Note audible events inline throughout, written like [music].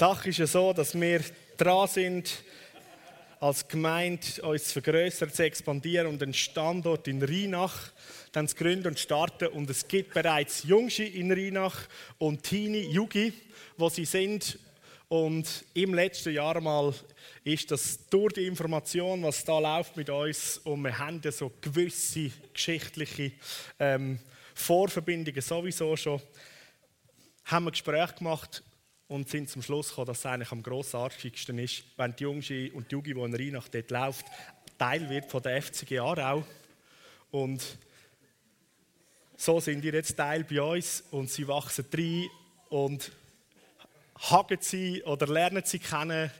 Sache ist ja so, dass wir dran sind, als Gemeinde uns zu vergrößern, zu expandieren und einen Standort in Rheinach dann zu gründen und starten. Und es gibt bereits Jungschi in Rheinach und Teenie, Jugi, wo sie sind. Und im letzten Jahr mal ist das durch die Information, was da läuft mit uns, und wir haben ja so gewisse geschichtliche ähm, Vorverbindungen sowieso schon, haben wir Gespräche gemacht und sind zum Schluss gekommen, dass es eigentlich am grossartigsten ist, wenn die Jungschi und die Jugi, die in Rheinach dort läuft, Teil wird von der FCG Aarau. Und so sind die jetzt Teil bei uns und sie wachsen rein und hagen sie oder lernen sie kennen,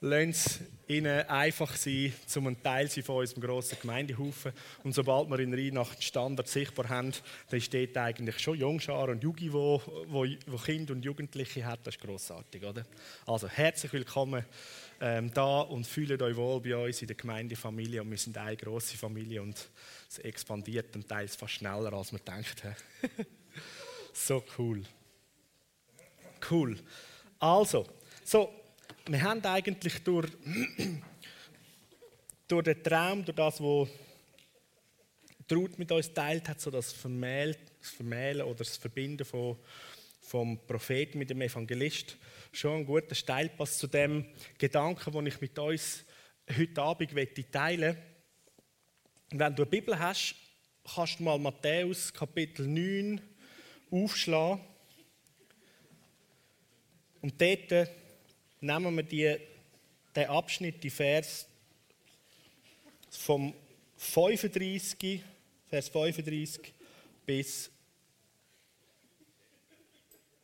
lassen es ihnen einfach sein, zum Teil sein von unserem grossen Gemeindehaufen. Und sobald wir in Rheinach den Standard sichtbar haben, dann steht eigentlich schon Jungschar und Jugi, wo, wo, wo Kinder und Jugendliche hat. Das ist grossartig, oder? Also herzlich willkommen ähm, da und fühlt euch wohl bei uns in der Gemeindefamilie. Und wir sind eine grosse Familie und es expandiert und teils fast schneller, als man denkt. [laughs] so cool. Cool. Also, so, wir haben eigentlich durch, [clears throat] durch den Traum, durch das, was Ruth mit uns teilt hat, so das Vermählen, oder das Verbinden von, vom Propheten mit dem Evangelist, schon ein guter Steilpass zu dem Gedanken, den ich mit uns heute Abend teilen möchte. Wenn du eine Bibel hast, kannst du mal Matthäus Kapitel 9 aufschlagen. Und dort nehmen wir die, den Abschnitt, die Vers vom 35, Vers 35 bis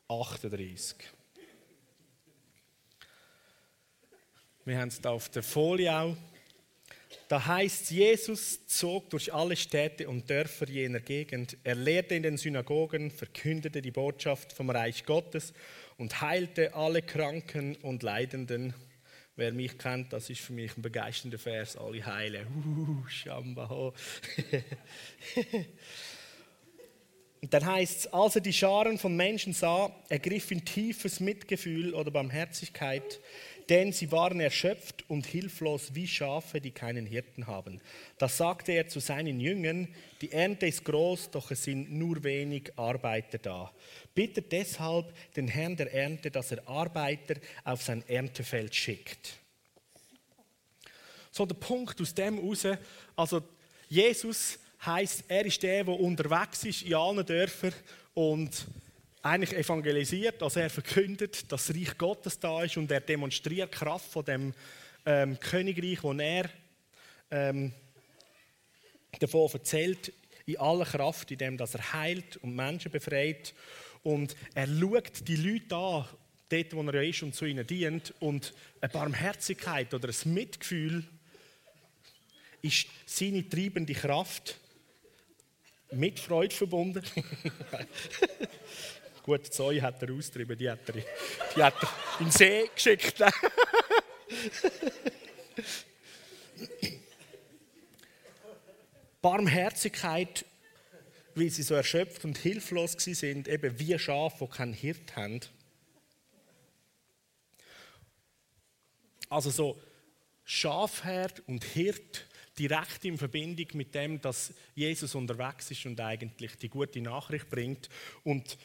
38. Wir haben es da auf der Folie auch. Da heißt, Jesus zog durch alle Städte und Dörfer jener Gegend. Er lehrte in den Synagogen, verkündete die Botschaft vom Reich Gottes und heilte alle Kranken und Leidenden. Wer mich kennt, das ist für mich ein begeisternder Vers. Alle heile. Uh, und [laughs] dann heißt es, als er die Scharen von Menschen sah, ergriff ihn tiefes Mitgefühl oder Barmherzigkeit denn sie waren erschöpft und hilflos wie Schafe, die keinen Hirten haben. Da sagte er zu seinen Jüngern, die Ernte ist groß, doch es sind nur wenig Arbeiter da. Bitte deshalb den Herrn der Ernte, dass er Arbeiter auf sein Erntefeld schickt. So der Punkt aus dem raus, also Jesus heißt, er ist der, der unterwegs ist in allen Dörfern und eigentlich evangelisiert, also er verkündet, dass das Reich Gottes da ist und er demonstriert die Kraft von dem ähm, Königreich, wo er ähm, davon erzählt, in aller Kraft, indem dass er heilt und Menschen befreit. Und er schaut die Leute an, dort, wo er ist und zu ihnen dient. Und eine Barmherzigkeit oder ein Mitgefühl ist seine treibende Kraft mit Freude verbunden. [laughs] Gut, Zoe hat er austrieben, die hat er, die hat er in den See geschickt. Barmherzigkeit, weil sie so erschöpft und hilflos sind, eben wie Schafe, die keinen Hirt haben. Also so Schafherd und Hirt direkt in Verbindung mit dem, dass Jesus unterwegs ist und eigentlich die gute Nachricht bringt und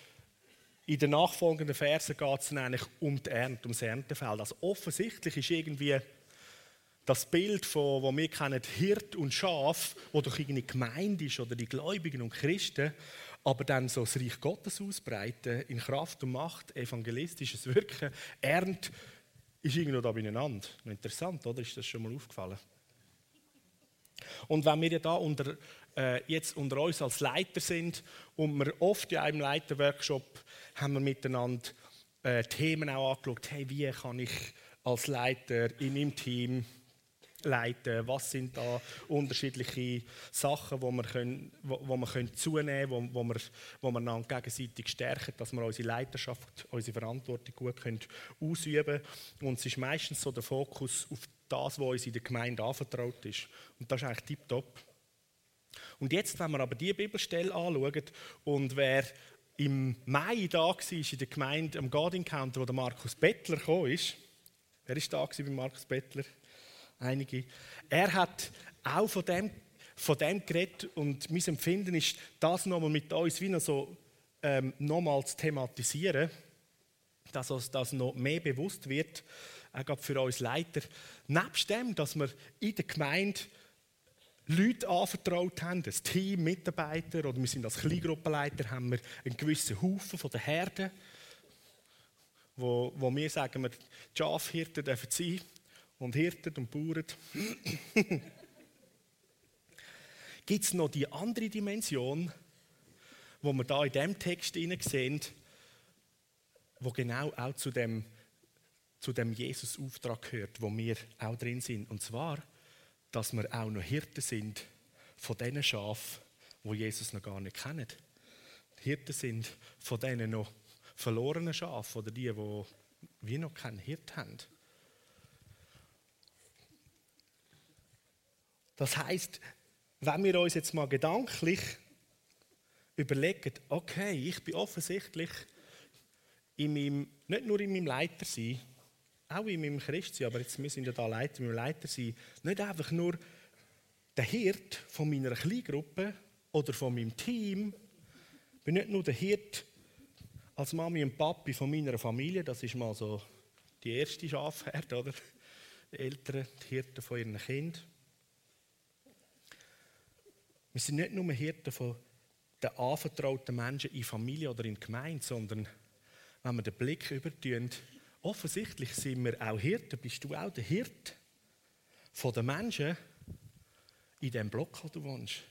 in den nachfolgenden Versen geht es eigentlich um die Ernte, ums Erntefeld. Also offensichtlich ist irgendwie das Bild von, wo wir kennen, Hirt und Schaf, wo doch irgendwie Gemeinde ist oder die Gläubigen und Christen, aber dann so das Reich Gottes ausbreiten, in Kraft und Macht, evangelistisches Wirken, Ernte, ist irgendwo da beieinander. Interessant, oder? Ist das schon mal aufgefallen? Und wenn wir ja da unter, äh, jetzt unter uns als Leiter sind und wir oft in einem Leiterworkshop haben wir miteinander äh, Themen auch angeschaut, hey, wie kann ich als Leiter in meinem Team leiten, was sind da unterschiedliche Sachen, wo wir, können, wo, wo wir können zunehmen können, wo, wo, wir, wo wir dann gegenseitig stärken, dass wir unsere Leiterschaft, unsere Verantwortung gut können ausüben können. Und es ist meistens so der Fokus auf das, was uns in der Gemeinde anvertraut ist. Und das ist eigentlich tiptop. Und jetzt, wenn wir aber die Bibelstelle anschauen und wer im Mai da war in der Gemeinde am God Encounter, wo der Markus Bettler gekommen ist. Wer war da bei Markus Bettler? Einige. Er hat auch von dem, von dem geredet und mein Empfinden ist, das nochmal mit uns wie noch so ähm, nochmal zu thematisieren, dass uns das noch mehr bewusst wird, auch für uns Leiter. Nebst dem, dass wir in der Gemeinde Leute anvertraut haben, ein Team, Mitarbeiter oder wir sind als Kleingruppenleiter, haben wir einen gewissen Haufen von der Herde, wo, wo wir sagen, wir die Schafhirten dürfen sein und Hirten und Bauern. [laughs] Gibt es noch die andere Dimension, wo wir da in diesem Text sehen, wo genau auch zu dem, zu dem Jesus-Auftrag gehört, wo wir auch drin sind. Und zwar, dass wir auch noch Hirten sind von diesen Schafen, wo Jesus noch gar nicht kennt. Hirten sind von diesen noch verlorenen Schafen oder die, die wir noch keinen Hirt haben. Das heißt, wenn wir uns jetzt mal gedanklich überlegen, okay, ich bin offensichtlich in meinem, nicht nur in meinem Leiter sein, auch in meinem Christsein, aber jetzt, wir sind ja da Leiter, meinem Leiter sein, nicht einfach nur der Hirt von meiner Kleingruppe oder von meinem Team, ich bin nicht nur der Hirt als Mami und Papi von meiner Familie, das ist mal so die erste Schafherde, oder? Die Eltern, die Hirten von ihren Kindern. Wir sind nicht nur Hirten von den anvertrauten Menschen in Familie oder in Gemeinde, sondern wenn wir den Blick übertun, offensichtlich sind wir auch Hirten. Bist du auch der Hirt von den Menschen in dem Block, wo du wohnst?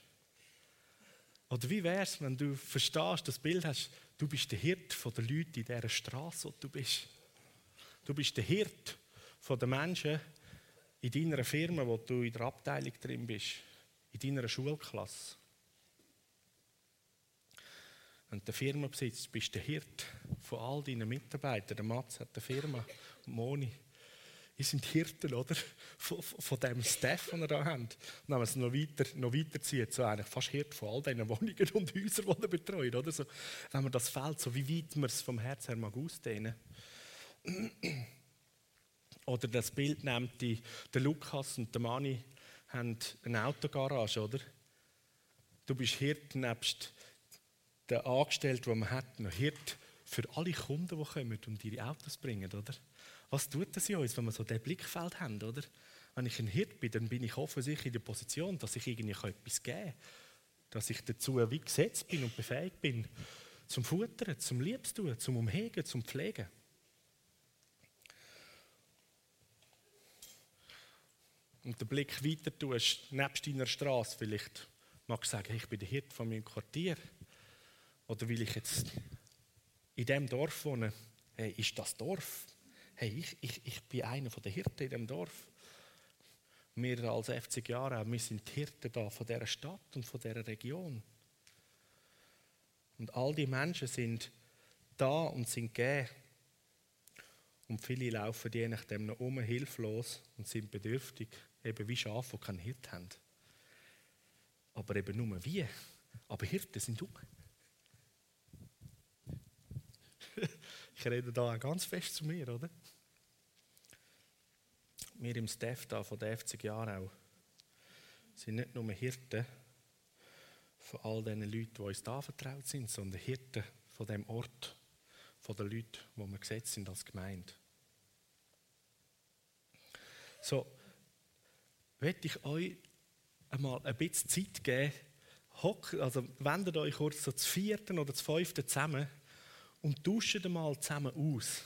Oder wie wäre es, wenn du verstehst, das Bild hast, du bist der Hirt von den Leuten in dieser Straße, wo du bist. Du bist der Hirt von den Menschen in deiner Firma, wo du in der Abteilung drin bist, in deiner Schulklasse. Wenn du eine Firma besitzt, bist du der Hirt von all deinen Mitarbeitern. Der Mats hat eine Firma, Moni. Ihr sind Hirten, oder? Von, von dem Staff, den wir da haben. Und wenn man es noch weiter, noch weiterzieht, so eigentlich fast Hirt von all diesen Wohnungen und Häusern, die er betreut, oder? So, wenn man das Feld, so wie weit man es vom Herz her mag ausdehnen. Oder das Bild nimmt die, der Lukas und der Mani haben eine Autogarage, oder? Du bist Hirt nebst der Angestellte, den man hat, noch Hirt für alle Kunden, die kommen und ihre Autos bringen, oder? Was tut das in uns, wenn wir so dieses Blickfeld haben, oder? Wenn ich ein Hirt bin, dann bin ich offensichtlich in der Position, dass ich irgendwie etwas geben kann. Dass ich dazu wie gesetzt bin und befähigt bin, zum Futtern, zum Liebstun, zum Umhegen, zum Pflegen. Und den Blick weiter tust, nebst deiner Straße vielleicht, magst du sagen, ich bin der Hirt von meinem Quartier. Oder will ich jetzt in dem Dorf wohnen? Hey, ist das Dorf? Hey, ich, ich, ich bin einer der Hirten in dem Dorf. Wir als 50 Jahre, wir sind die Hirten da von dieser Stadt und von dieser Region. Und all die Menschen sind da und sind gegeben. Und viele laufen je nachdem noch um, hilflos und sind bedürftig, eben wie Schafe, die keinen Hirt haben. Aber eben nur wie. Aber Hirten sind um. Ich rede da ganz fest zu mir, oder? Wir im Staff da von den 50 Jahren auch sind nicht nur Hirten von all diesen Leuten, die uns da vertraut sind, sondern Hirten von dem Ort, von den Leuten, wo wir gesetzt sind als Gemeinde. So, möchte ich euch einmal ein bisschen Zeit geben, also wendet euch kurz so zu vierten oder zu fünften zusammen und tauschen mal zusammen aus.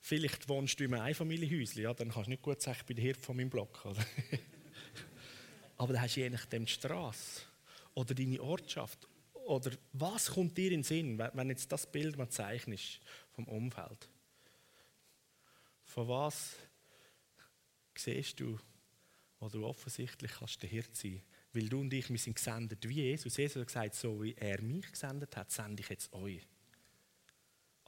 Vielleicht wohnst du in einem Einfamilienhäuschen, ja, dann kannst du nicht gut sagen, ich bin der Hirt von meinem Block. Oder? [laughs] Aber dann hast du je nachdem die Straße oder deine Ortschaft. Oder was kommt dir in den Sinn, wenn jetzt das Bild mal zeichnest vom Umfeld? Von was siehst du, wo du offensichtlich kannst der Hirt sein Weil du und ich, wir sind gesendet wie Jesus. Jesus hat gesagt, so wie er mich gesendet hat, sende ich jetzt euch.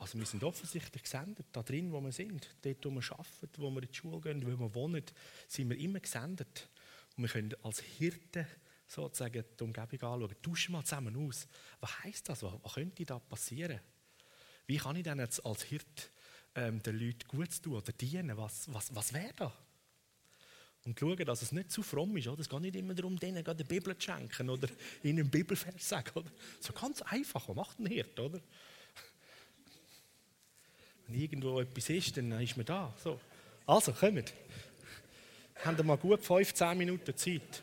Also wir sind offensichtlich gesendet, da drin, wo wir sind, dort, wo wir arbeiten, wo wir in die Schule gehen, wo wir wohnen, sind wir immer gesendet. Und wir können als Hirten sozusagen die Umgebung anschauen. Tauschen mal zusammen aus. Was heisst das? Was, könnte da passieren? Wie kann ich denn jetzt als Hirt ähm, den Leuten gut tun oder dienen? Was, was, was wäre da? Und schauen, dass es nicht zu fromm ist. Es geht nicht immer darum, denen die Bibel zu schenken oder ihnen einen Bibelvers zu sagen. Oder? So ganz einfach. Was macht ein Hirt? Oder? Irgendwo etwas ist, dann ist man da. So. Also, kommt. Haben wir mal gut 15 Minuten Zeit.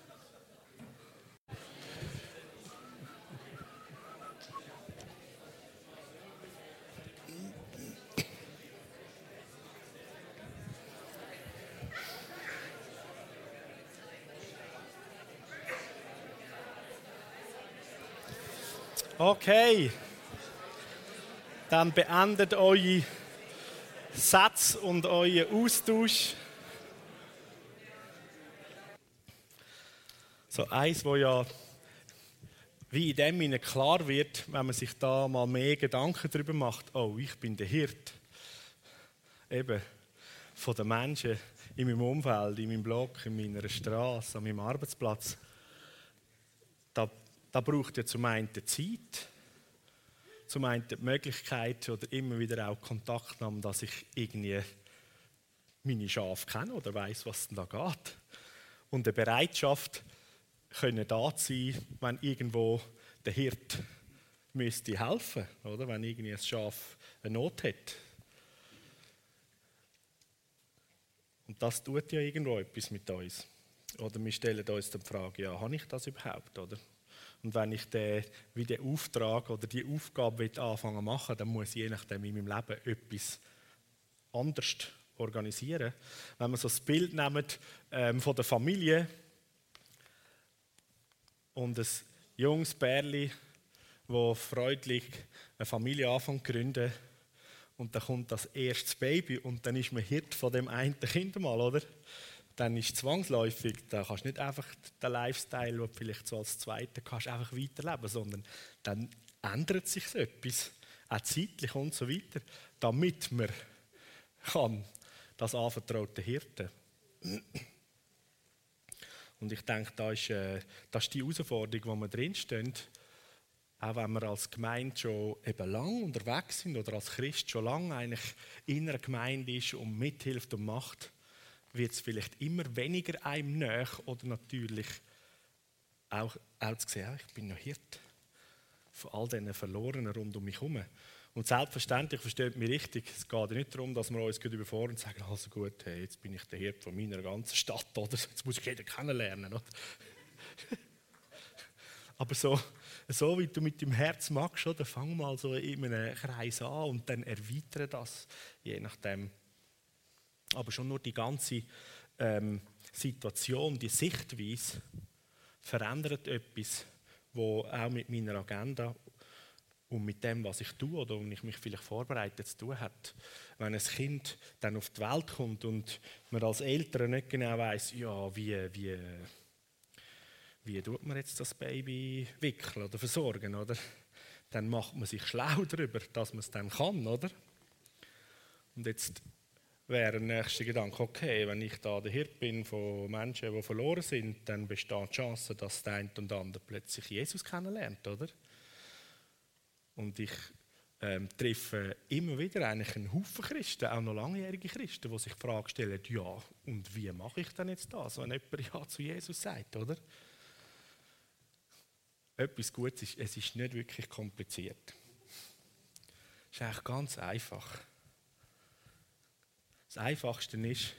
Okay. Dann beendet eure Sätze und euren Austausch. So eins, wo ja wie in dem Sinne klar wird, wenn man sich da mal mehr Gedanken darüber macht, oh, ich bin der Hirt. Eben von den Menschen in meinem Umfeld, in meinem Block, in meiner Straße, an meinem Arbeitsplatz. Da da braucht ja zum einen Zeit, zum einen die Möglichkeit oder immer wieder auch Kontaktnahme, dass ich irgendwie meine Schafe kenne oder weiß, was denn da geht. Und eine Bereitschaft, können da sein, wenn irgendwo der Hirt müsste helfen, oder wenn irgendwie ein Schaf eine Not hat. Und das tut ja irgendwo etwas mit uns. Oder wir stellen uns dann die Frage, ja, habe ich das überhaupt, oder? Und wenn ich den, wie den Auftrag oder die Aufgabe anfangen zu machen, dann muss ich je nachdem in meinem Leben etwas anders organisieren. Wenn wir so das Bild nehmen ähm, von der Familie und ein junges Bärli, wo freundlich eine Familie anfängt zu gründen und dann kommt das erste Baby und dann ist man Hirt von dem einen Kind mal, oder? Dann ist zwangsläufig, da kannst du nicht einfach den Lifestyle, den du vielleicht so als Zweiter kannst, einfach weiterleben, sondern dann ändert sich etwas, auch zeitlich und so weiter, damit man kann das anvertraute Hirte. Und ich denke, da ist, äh, das ist die Herausforderung, wo wir drinstehen, auch wenn wir als Gemeinde schon eben lang unterwegs sind oder als Christ schon lange eigentlich in einer Gemeinde ist und mithilft und macht, wird es vielleicht immer weniger einem nach oder natürlich auch, auch zu sehen, ich bin noch Hirt von all diesen Verlorenen rund um mich herum. Und selbstverständlich versteht mich richtig, es geht nicht darum, dass wir uns überfahren und sagen, also gut, hey, jetzt bin ich der Hirt von meiner ganzen Stadt, oder? jetzt muss ich jeden kennenlernen. Oder? [laughs] Aber so, so wie du mit dem Herz magst, oder? fang mal so in einem Kreis an und dann erweitere das, je nachdem, aber schon nur die ganze ähm, Situation, die Sichtweise verändert etwas, wo auch mit meiner Agenda und mit dem, was ich tue oder und ich mich vielleicht vorbereite zu tun hat. Wenn ein Kind dann auf die Welt kommt und man als Eltern nicht genau weiß, ja, wie, wie, wie tut man jetzt das Baby wickeln oder versorgen, oder? Dann macht man sich schlau darüber, dass man es dann kann, oder? Und jetzt wäre der nächste Gedanke, okay, wenn ich da der Hirt bin von Menschen, die verloren sind, dann besteht die Chance, dass der eine und andere plötzlich Jesus kennenlernt, oder? Und ich ähm, treffe immer wieder eigentlich einen Haufen Christen, auch noch langjährige Christen, die sich die Frage stellen, ja, und wie mache ich denn jetzt das, wenn jemand Ja zu Jesus sagt, oder? Etwas Gutes ist, es ist nicht wirklich kompliziert. Es ist eigentlich ganz einfach. Das Einfachste ist,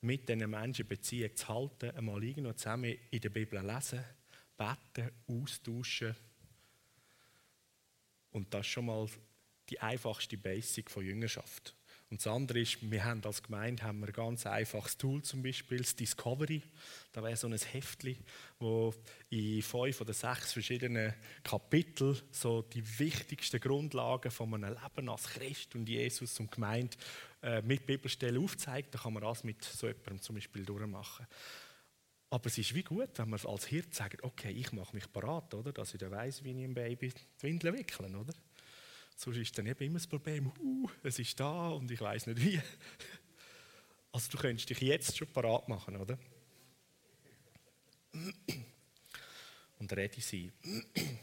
mit diesen Menschen Beziehung zu halten, einmal irgendwo zusammen in der Bibel lesen, beten, austauschen. Und das ist schon mal die einfachste Basic von Jüngerschaft. Und das andere ist, wir haben als Gemeinde haben wir ein ganz einfaches Tool, zum Beispiel das Discovery. Da wäre so ein Heftli, wo in fünf oder sechs verschiedenen Kapiteln so die wichtigsten Grundlagen von einem Leben als Christ und Jesus und Gemeinde äh, mit Bibelstellen aufzeigt. Da kann man das mit so jemandem zum Beispiel durchmachen. Aber es ist wie gut, wenn man als Hirt sagt, okay, ich mache mich parat, dass ich dann weiss, wie ich ein Baby die Windeln wickeln, oder? Sonst ist dann eben immer das Problem, uh, es ist da und ich weiß nicht wie. [laughs] Also du könntest dich jetzt schon parat machen, oder? [clears throat] und ready sein. [clears throat]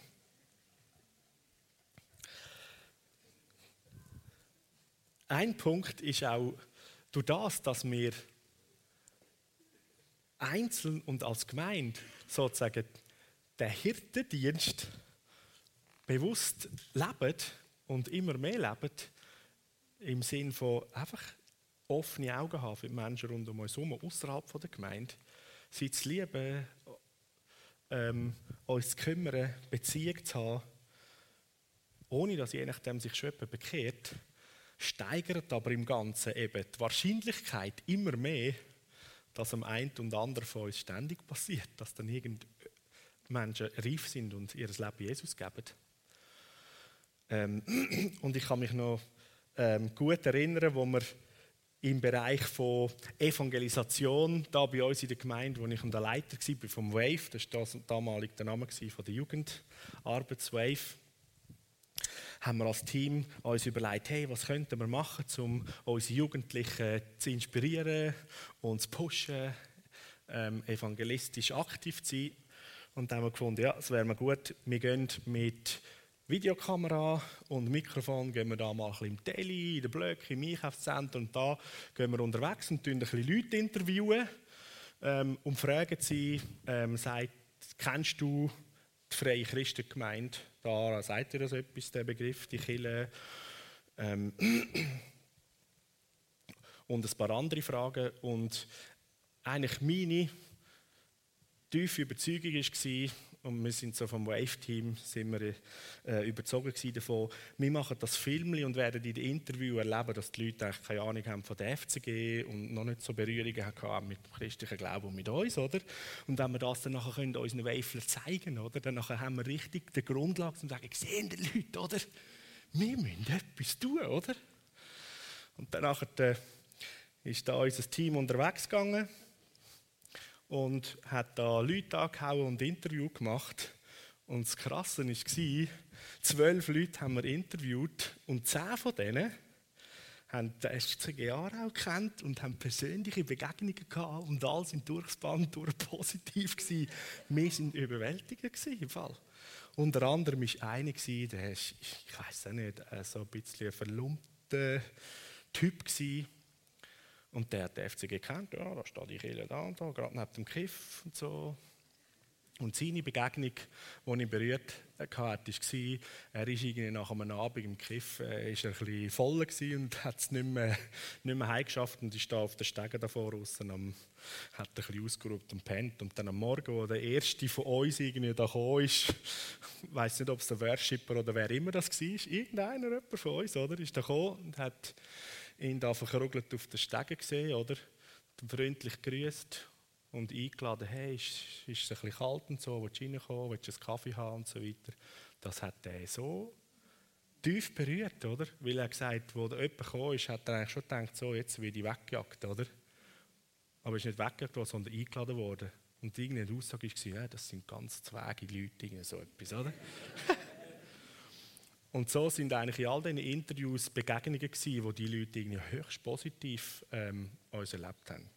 Ein Punkt ist auch durch das, dass wir einzeln und als Gemeinde sozusagen den Hirtendienst bewusst leben und immer mehr leben, im Sinn von einfach offene Augen haben für die Menschen rund um uns herum, außerhalb der Gemeinde, sie zu lieben, ähm, uns zu kümmern, Beziehung zu haben, ohne dass je nachdem sich schon jemand bekehrt, steigert aber im Ganzen eben die Wahrscheinlichkeit immer mehr, dass am einen und anderen von uns ständig passiert, dass dann irgend Menschen reif sind und ihr Leben Jesus geben. Ähm, [clears throat] und ich kann mich noch ähm, gut erinnern, wo wir im Bereich von Evangelisation, da bei uns in der Gemeinde, wo ich der Leiter war, vom WAVE, das war damals der Name von der Jugendarbeitswave, haben wir als Team uns überlegt, hey, was könnten wir machen, um unsere Jugendlichen zu inspirieren und zu pushen, ähm, evangelistisch aktiv zu sein. Und dann haben wir gefunden, ja, es wäre gut, wir gehen mit Videokamera und Mikrofon gehen wir da mal ein bisschen im Tele, in den Blöcken, im Einkaufszentrum und da gehen wir unterwegs und ein bisschen Leute interviewen ähm, und fragen sie, ähm, sagt, kennst du die Freie Christengemeinde? Da sagt ihr das etwas, der Begriff, die Kille. Ähm, [clears throat] und ein paar andere Fragen. Und eigentlich meine tiefe Überzeugung war, und wir sind so vom Wave-Team sind wir, äh, überzogen davon, wir machen das Film und werden in den Interviews erleben, dass die Leute eigentlich keine Ahnung haben von der FCG und noch nicht so Berührungen haben mit dem christlichen Glauben und mit uns, oder? Und wenn wir das dann nachher können, unseren Wafler zeigen, oder? Dann nachher haben wir richtig die Grundlage, um zu sagen, sehen die Leute, oder? Wir müssen etwas tun, oder? Und dann nachher, äh, ist da unser Team unterwegs gegangen und hat da Leute angehauen und Interview gemacht. Und das Krasse war, zwölf Leute haben wir interviewt und zehn von denen haben den SCG auch gekannt und haben persönliche Begegnungen gehabt und alle sind durchs Band durch positiv gewesen. Wir sind überwältigt im Fall. Unter anderem war einer, der ist, ich weiß auch nicht, äh, so ein bisschen ein verlumpter Typ war und der hat den FCG gekannt, ja, da steht die Kirche da und da, gerade neben dem Kiff und so. Und seine Begegnung, die ich berührt hatte, war, er ist nach einem Abend im Kiff äh, ist er ein bisschen voll und hat es nicht mehr, nicht mehr heimgeschafft und ist da auf den Stegen davor draussen am, hat ein bisschen ausgeruht und pennt. Und dann am Morgen, wo der erste von uns irgendwie da ist, [laughs] ich weiß nicht, ob es der Worshipper oder wer immer das war, irgendeiner jemand von uns, oder, ist da gekommen und hat ihn da verkrugelt auf den Stegen gesehen, oder? Freundlich grüßt und eingeladen, hey, ist, ist es ein bisschen kalt und so, willst du reinkommen, willst du einen Kaffee haben und so weiter. Das hat er so tief berührt, oder? Weil er gesagt wo jemand gekommen ist, hat er eigentlich schon gedacht, so, jetzt werde ich weggejagt, oder? Aber er ist nicht weggejagt worden, sondern eingeladen worden. Und irgendeine Aussage war, ja, das sind ganz zweige Leute, so etwas, oder? [laughs] Und so sind eigentlich in all diesen Interviews Begegnungen gewesen, wo die Leute irgendwie höchst positiv ähm, uns erlebt haben.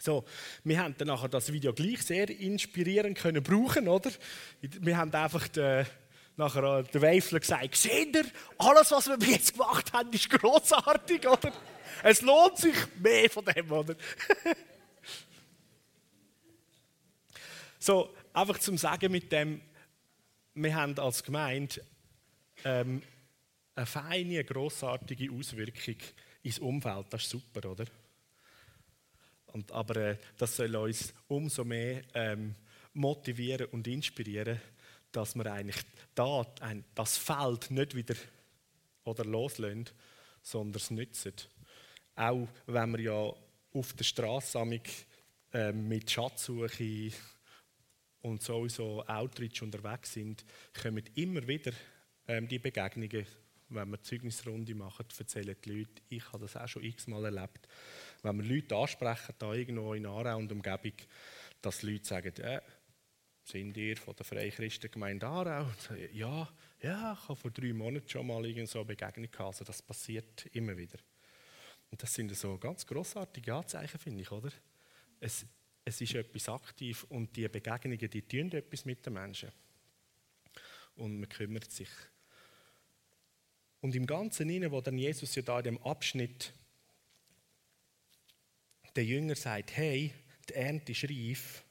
So, wir haben dann nachher das Video gleich sehr inspirierend können brauchen, oder? Wir haben einfach den, nachher der Weifler gesagt, seht ihr, alles, was wir jetzt gemacht haben, ist großartig, oder? Es lohnt sich mehr von dem, oder? [laughs] so, einfach zum Sagen mit dem, wir haben als Gemeinde ähm, eine feine, grossartige Auswirkung ins Umfeld. Das ist super, oder? Und, aber äh, das soll uns umso mehr ähm, motivieren und inspirieren, dass wir eigentlich da, ein, das Feld nicht wieder oder loslösen, sondern es nützen. Auch wenn wir ja auf der Straße äh, mit Schatzsuche und sowieso Outreach unterwegs sind, kommen immer wieder ähm, die Begegnungen, wenn wir Zeugnisrunde machen, erzählen die Leute, ich habe das auch schon x-mal erlebt, wenn wir Leute ansprechen, da irgendwo in Aarau und Umgebung, dass Leute sagen, äh, sind ihr von der Freikristengemeinde Aarau? Ja, ja, ich habe vor drei Monaten schon mal so eine Begegnung gehabt. Also das passiert immer wieder. Und das sind so ganz grossartige Anzeichen, finde ich, oder? Es, es ist etwas aktiv und die Begegnungen, die tun etwas mit den Menschen. Und man kümmert sich. Und im Ganzen inne, wo dann Jesus ja da in dem Abschnitt der Jünger sagt, hey, die Ernte ist reif,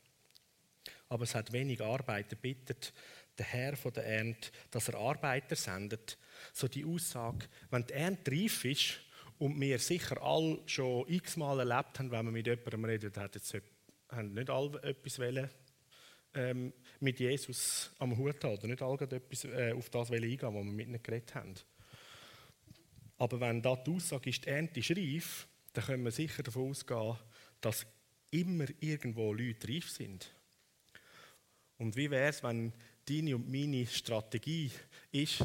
aber es hat wenig Arbeiter, bittet der Herr von der Ernte, dass er Arbeiter sendet. So die Aussage, wenn die Ernte reif ist und wir sicher alle schon x-mal erlebt haben, wenn wir mit jemandem reden, hat jetzt haben nicht alle etwas wollen, ähm, mit Jesus am Hut haben oder nicht alle etwas äh, auf das eingehen, was wir mit ihnen geredet haben. Aber wenn da die Aussage ist, die Ernte ist reif, dann können wir sicher davon ausgehen, dass immer irgendwo Leute reif sind. Und wie wäre es, wenn deine und meine Strategie ist,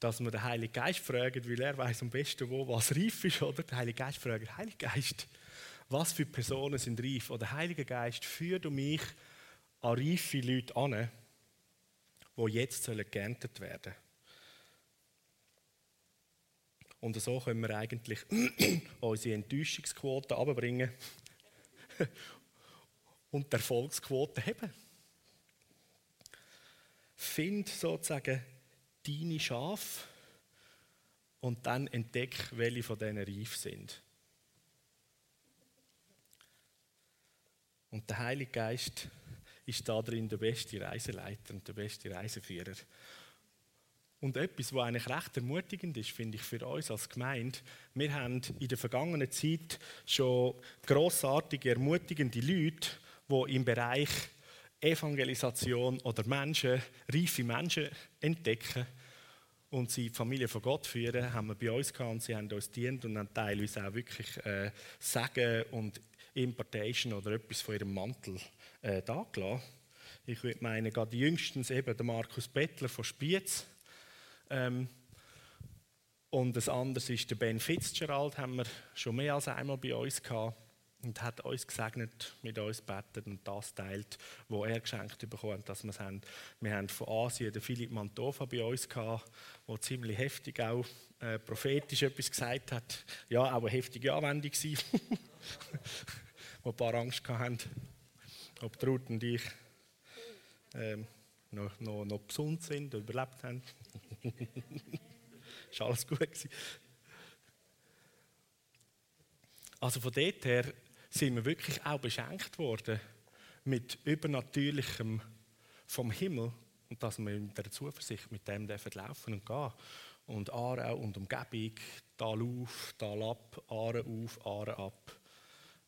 dass wir den Heiligen Geist fragen, weil er weiß am besten, wo was reif ist, oder? Der Heilige Geist fragt, Heiliger Geist, was für Personen sind reif? Oder Heiliger Geist, führ du mich an reife Leute an, die jetzt geerntet werden sollen. Und so können wir eigentlich [clears throat] unsere Enttäuschungsquote abbringen [laughs] und die Erfolgsquote heben. Find sozusagen deine Schafe und dann entdeck, welche von denen reif sind. Und der Heilige Geist ist da drin der beste Reiseleiter und der beste Reiseführer. Und etwas, was eigentlich recht ermutigend ist, finde ich, für uns als Gemeinde. Wir haben in der vergangenen Zeit schon grossartige, ermutigende Leute, die im Bereich Evangelisation oder Menschen, reife Menschen entdecken und sie die Familie von Gott führen, haben wir bei uns gehabt und sie haben uns dient und haben teilweise auch wirklich äh, Sagen und Importation oder etwas von ihrem Mantel äh, da. Ich würde meinen, gerade jüngstens eben der Markus Bettler von Spiez. Ähm, und das andere ist der Ben Fitzgerald, haben wir schon mehr als einmal bei uns gehabt und hat uns gesegnet, mit uns betet und das teilt, wo er geschenkt bekommen dass wir es haben. Wir haben von Asien den Philipp Mantova bei uns gehabt, der ziemlich heftig auch äh, prophetisch etwas gesagt hat. Ja, auch eine heftige Anwendung war. [laughs] wo ein paar Angst hatten, ob Ruth und ich ähm, noch, noch, noch gesund sind und überlebt haben. [laughs] ist alles gut gewesen. Also von dort her sind wir wirklich auch beschenkt worden mit Übernatürlichem vom Himmel und dass wir in der Zuversicht mit dem dürfen laufen und gehen. Und Aarau und Umgebung, Tal auf, Tal ab, Aare auf, Aare ab.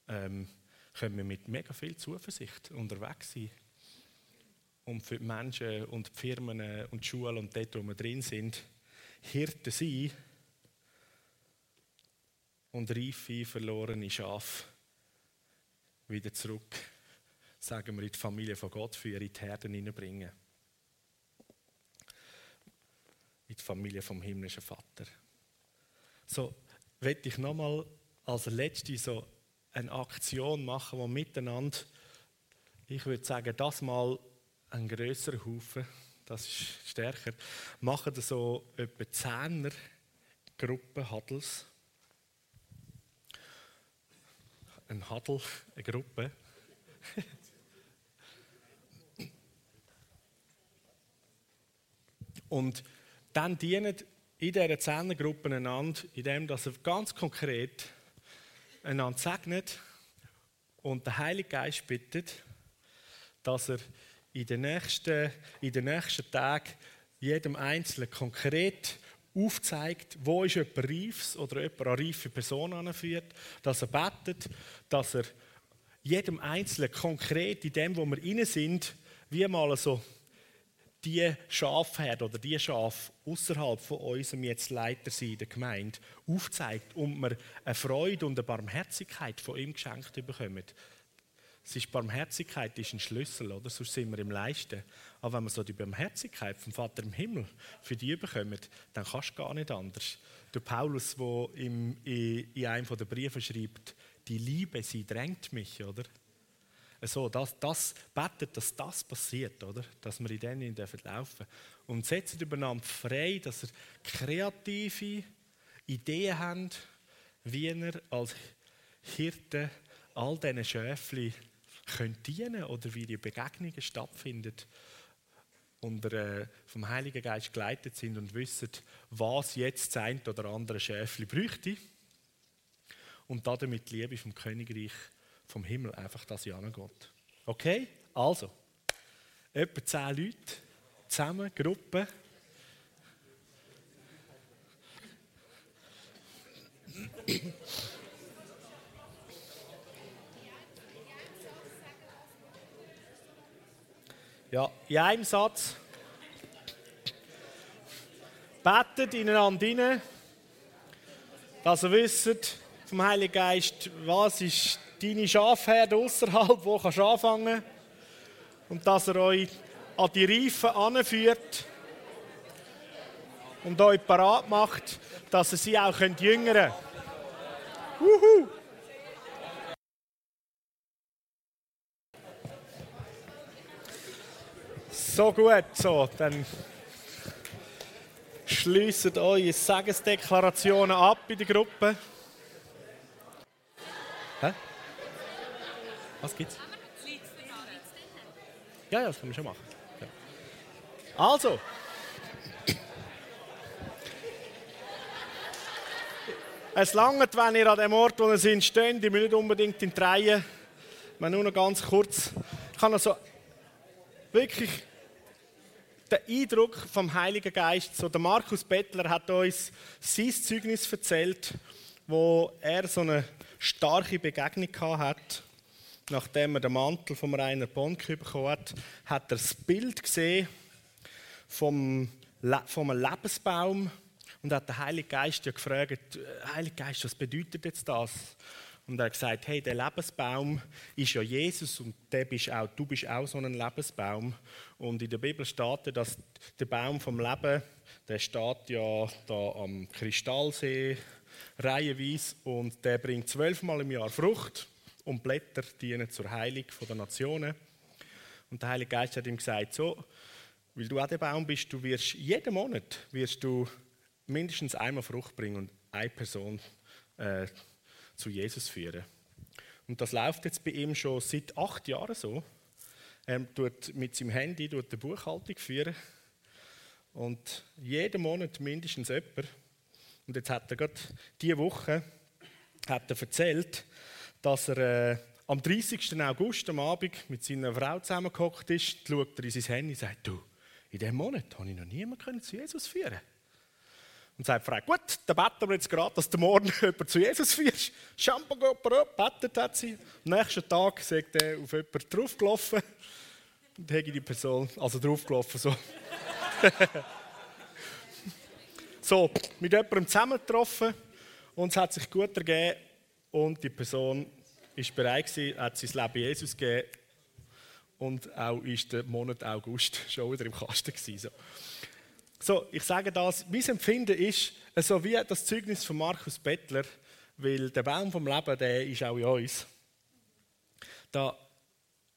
Ähm, können wir mit mega viel Zuversicht unterwegs sein. Und für die Menschen und die Firmen und die Schulen und dort, wo wir drin sind, Hirten sein und reife, verlorene Schafe wieder zurück, sagen wir, in die Familie von Gott führen, in die Herden hineinbringen. In die Familie vom himmlischen Vater. So, werde ich nochmal als letzte so eine Aktion machen, wo miteinander, ich würde sagen, das mal ein größerer Haufen, das ist stärker, machen so etwa Zehner Gruppen Huddles. Ein Huddle, eine Gruppe. Und dann dienen in dieser Zehnergruppe einander, indem er ganz konkret einander segnet und der Heilige Geist bittet, dass er in den nächsten, in den nächsten Tagen jedem Einzelnen konkret aufzeigt, wo ist jemand reifs oder jemand eine reife Person anführt, dass er betet, dass er jedem Einzelnen konkret in dem, wo wir inne sind, wie mal so die Schafherde oder die Schaf außerhalb von unserem jetzt Leiter sein der Gemeinde aufzeigt und wir eine Freude und eine Barmherzigkeit von ihm geschenkt bekommen. Es ist Barmherzigkeit ist ein Schlüssel, oder? Sonst sind wir im Leisten. Aber wenn wir so die Barmherzigkeit vom Vater im Himmel für die bekommen, dann kannst du gar nicht anders. Der Paulus, der in, in einem der Briefe schreibt, die Liebe, sie drängt mich, oder? So, dass das betet, dass das passiert, oder? Dass wir in denen laufen. Und setzt übereinander frei, dass er kreative Ideen hat, wie er als Hirte all diesen Schäfchen können dienen oder wie die Begegnungen stattfinden und äh, vom Heiligen Geist geleitet sind und wissen, was jetzt sein oder andere Schäfli bräuchte. Und damit die Liebe vom Königreich vom Himmel einfach das Jahr geht. Okay? Also, etwa zehn Leute zusammen, Gruppe. Ja, in einem Satz. Betet ineinander rein, dass ihr wisst vom Heiligen Geist, was ist deine Schafherde außerhalb, wo kannst du anfangen und dass er euch an die Reifen anführt und euch parat macht, dass ihr sie auch jüngern könnt. So gut, so, dann schließt eure Segensdeklarationen ab in der Gruppe. Was gibt's? Ja, ja, das können wir schon machen. Ja. Also. Es langt, wenn ihr an dem Ort, wo ihr seid, steht, ihr müsst nicht unbedingt in die Reihe. Ich nur noch ganz kurz. Ich kann also wirklich der Eindruck vom Heiligen Geist. So, der Markus Bettler hat uns sein Zeugnis erzählt, wo er so eine starke Begegnung hat. Nachdem er den Mantel vom Rainer Bonk bekommen hat, hat er das Bild gesehen vom, vom Lebensbaum und hat den Heiligen Geist ja gefragt, Heiliger Geist, was bedeutet jetzt das? Und er hat gesagt, hey, der Lebensbaum ist ja Jesus und der bist auch, du bist auch so ein Lebensbaum. Und in der Bibel steht, dass der Baum vom Leben, der steht ja da am Kristallsee reihenweise und der bringt zwölfmal im Jahr Frucht und Blätter dienen zur Heilung der Nationen. Und der Heilige Geist hat ihm gesagt, so, weil du auch der Baum bist, du wirst jeden Monat wirst du mindestens einmal Frucht bringen und eine Person äh, zu Jesus führen. Und das läuft jetzt bei ihm schon seit acht Jahren so. Er tut mit seinem Handy tut eine Buchhaltung führen und jeden Monat mindestens jemand. Und jetzt hat er gerade diese Woche hat er erzählt, dass er äh, am 30. August am Abend mit seiner Frau zusammengehockt ist, schaut er in sein Handy und sagt, du, in diesem Monat habe ich noch niemanden zu Jesus führen und sagt Frau, gut, dann beten wir jetzt gerade, dass der morgen [laughs] jemand zu Jesus führt. Shampoo geht betet hat sie. Am nächsten Tag sagt er auf jemanden draufgelaufen. Und habe die Person, also draufgelaufen, so. [laughs] so, mit jemandem zusammengetroffen und es hat sich gut ergeben und die Person ist bereit gewesen, hat sein Leben Jesus gegeben und auch ist der Monat August [laughs] schon wieder im Kasten gewesen. So. So, ich sage das, mein Empfinden ist, so wie das Zeugnis von Markus Bettler, weil der Baum vom Leben, der ist auch in uns. Da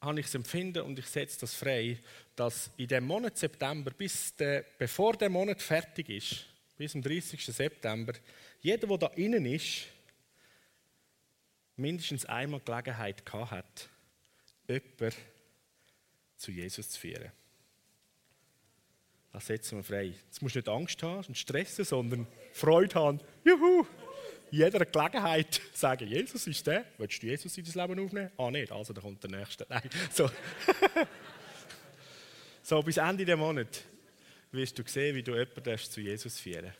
habe ich das Empfinden und ich setze das frei, dass in dem Monat September, bis der, bevor der Monat fertig ist, bis zum 30. September, jeder, der da innen ist, mindestens einmal Gelegenheit gehabt hat, jemanden zu Jesus zu führen. Das setzen wir frei. Jetzt musst du nicht Angst haben und stressen, sondern Freude haben. Juhu! In jeder Gelegenheit sagen, Jesus ist der. Willst du Jesus in dein Leben aufnehmen? Ah, nicht. Also, da kommt der Nächste. Nein. So. [laughs] so, bis Ende des Monats wirst du sehen, wie du jemanden zu Jesus führen